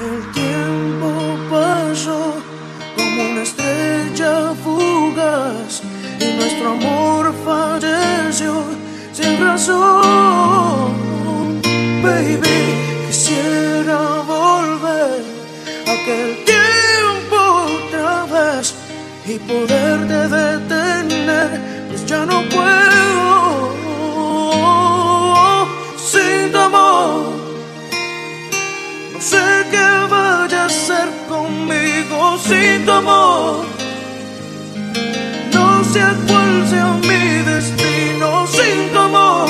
El tiempo pasó como una estrella fugaz y nuestro amor falleció sin razón. Baby, quisiera volver a aquel tiempo otra vez y poderte detener, pues ya no puedo. sin tu amor. No sé cuál sea mi destino sin tu amor.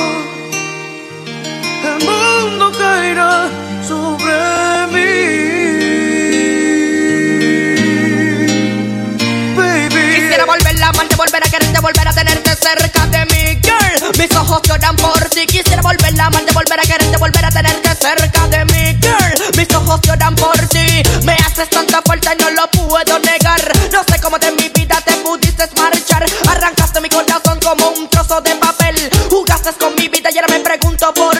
El mundo caerá sobre mí. Baby. Quisiera volver a amarte, volver a quererte, volver a tenerte cerca de mí, girl. Mis ojos lloran por ti. Quisiera volver a amarte, volver a quererte, volver a tenerte cerca de mí, girl mis ojos lloran por ti. Me haces tanta falta y no lo puedo negar. No sé cómo de mi vida te pudiste marchar. Arrancaste mi corazón como un trozo de papel. Jugaste con mi vida y ahora me pregunto por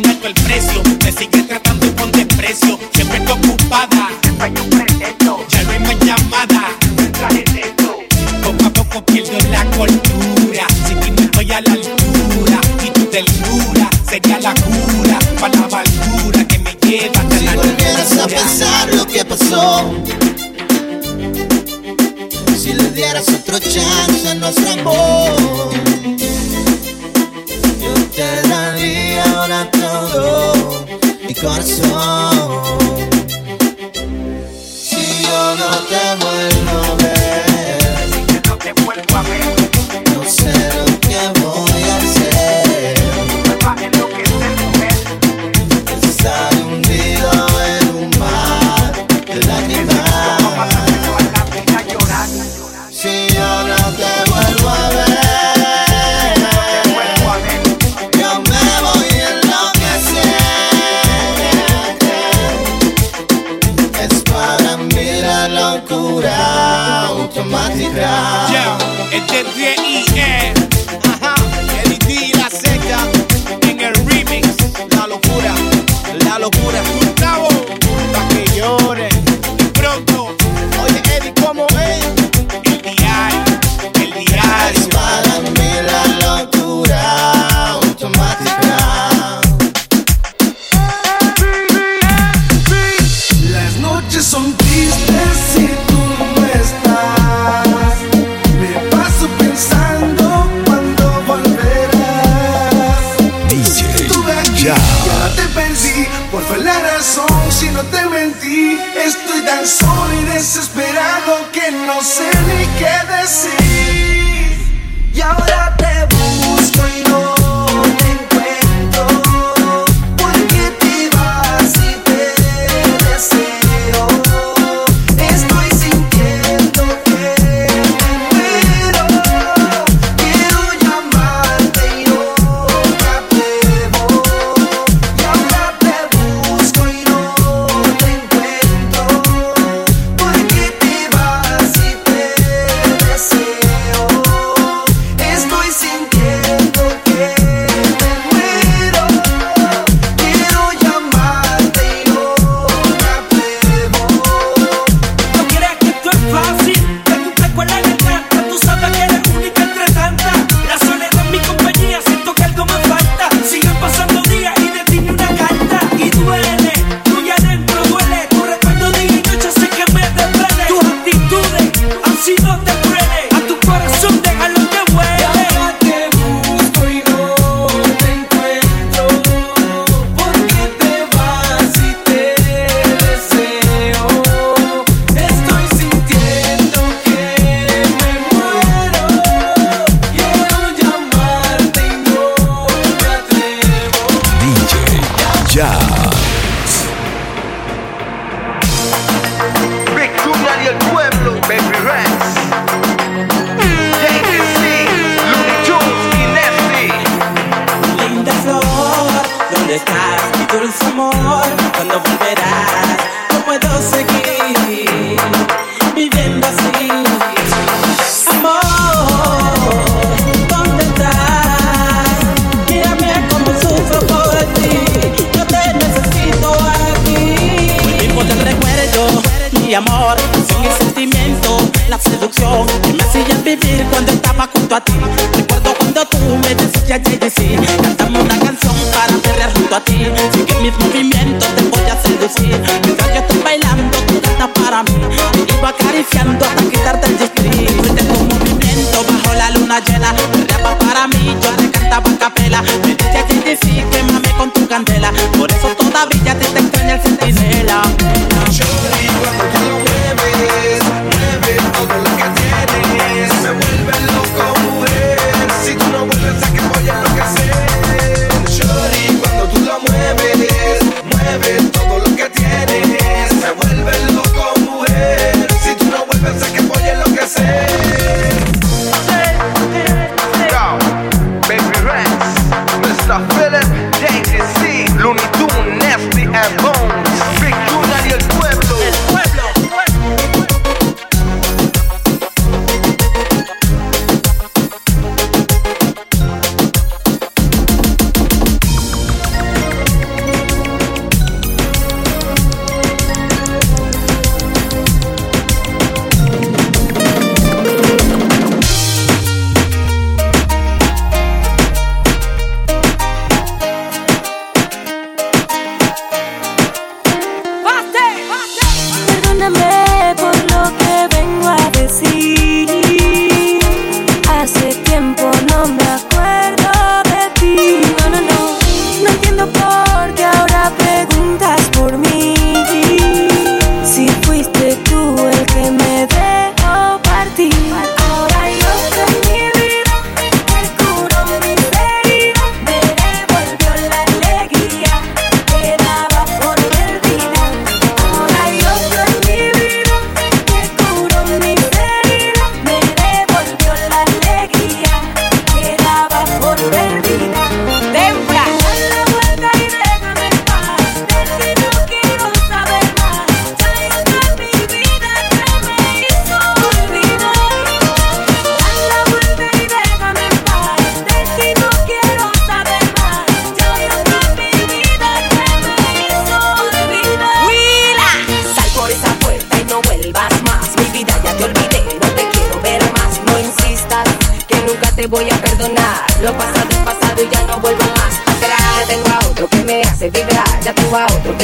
bien alto el precio. Me sigues tratando con desprecio. Siempre estoy ocupada. Ya no hay más llamada. Poco a poco pierdo la cordura. Si ti no estoy a la altura. Y tu ternura sería la cura. Para la amargura que me lleva hasta si volvieras a pensar lo que pasó. Si le dieras otro chance a nuestro amor corazón. que no sé ni qué decir. Y ahora te amor. Sin el sentimiento, la seducción que me hacía vivir cuando estaba junto a ti. Recuerdo cuando tú me decías, y sí, cántame una canción para perrear junto a ti. Sigue mis movimientos, te voy a seducir. Mientras yo estoy bailando, tú cantas para mí. Te iba acariciando hasta quitarte el distrito. Fuiste tu movimiento bajo la luna llena. Perreaba para mí, yo te cantaba a capela. Me decías, sí, quémame con tu candela. Por eso toda brilla te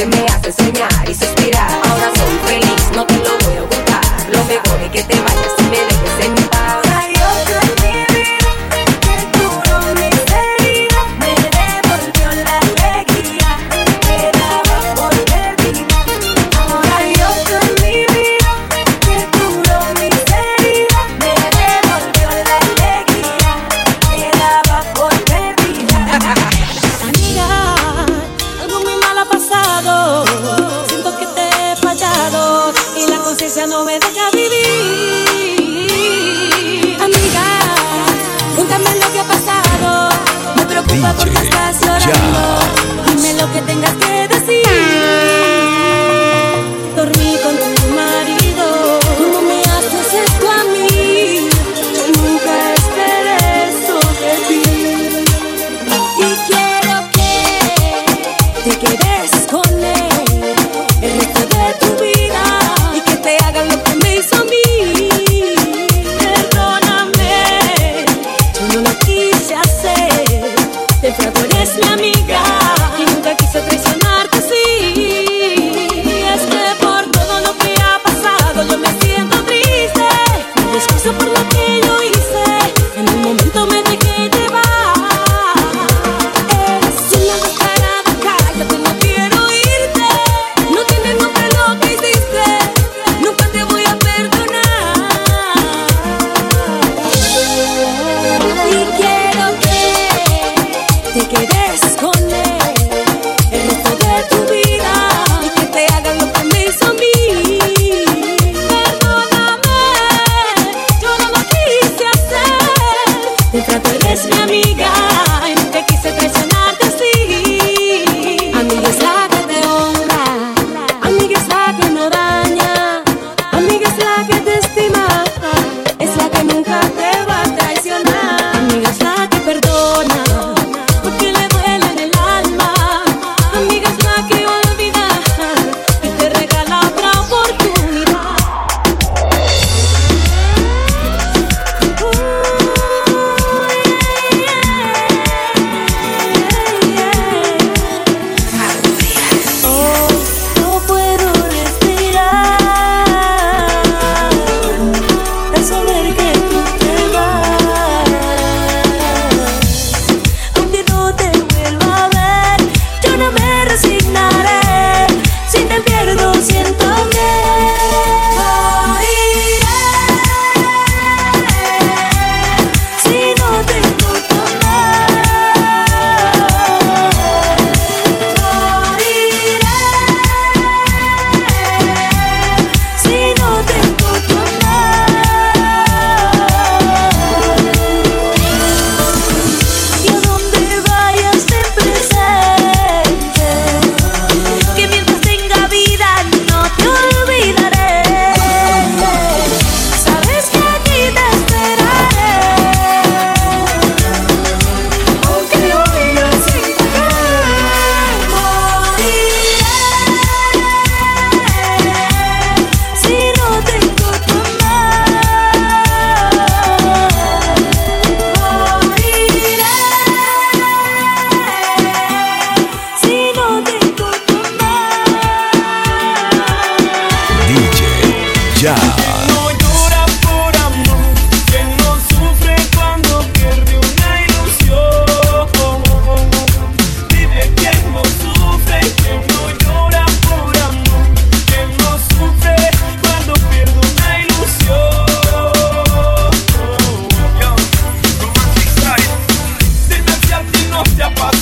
que me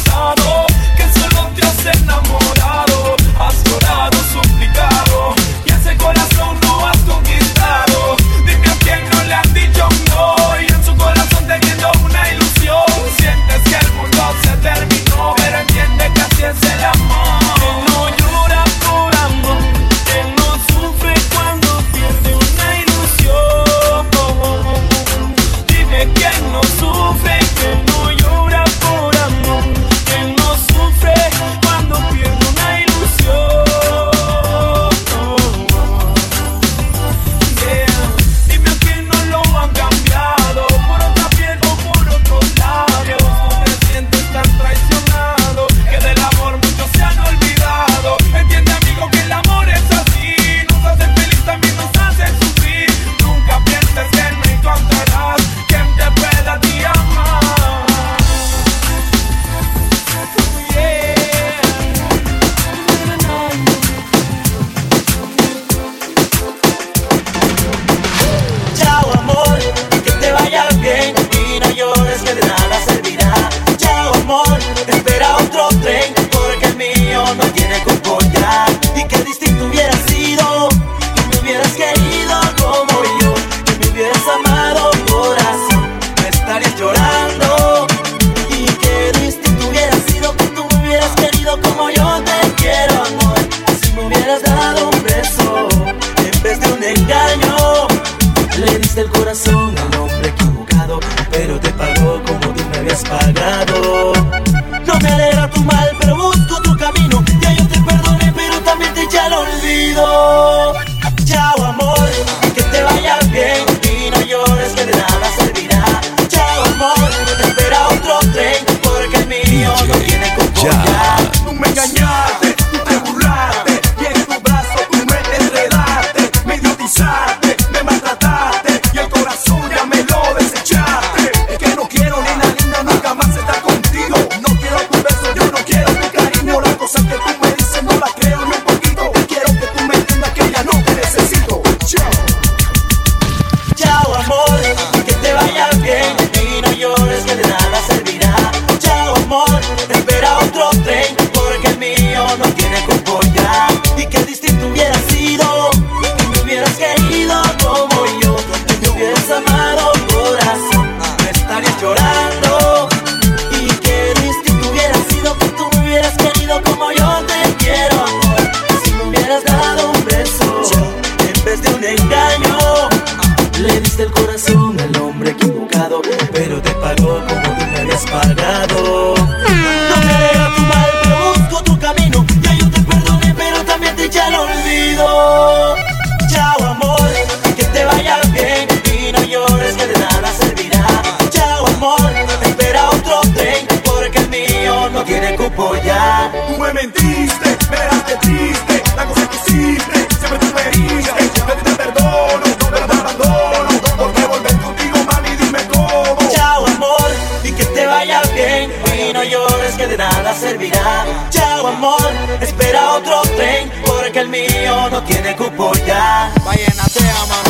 no me mentiste, verás que triste, la cosa que hiciste, siempre tú feriste, pero te perdono, pero te abandono, porque volver contigo, mami, dime cómo. Chao, amor, y que te vaya bien, y no llores que de nada servirá. Chao, amor, espera otro tren, porque el mío no tiene cupo ya. Vaya, te ama.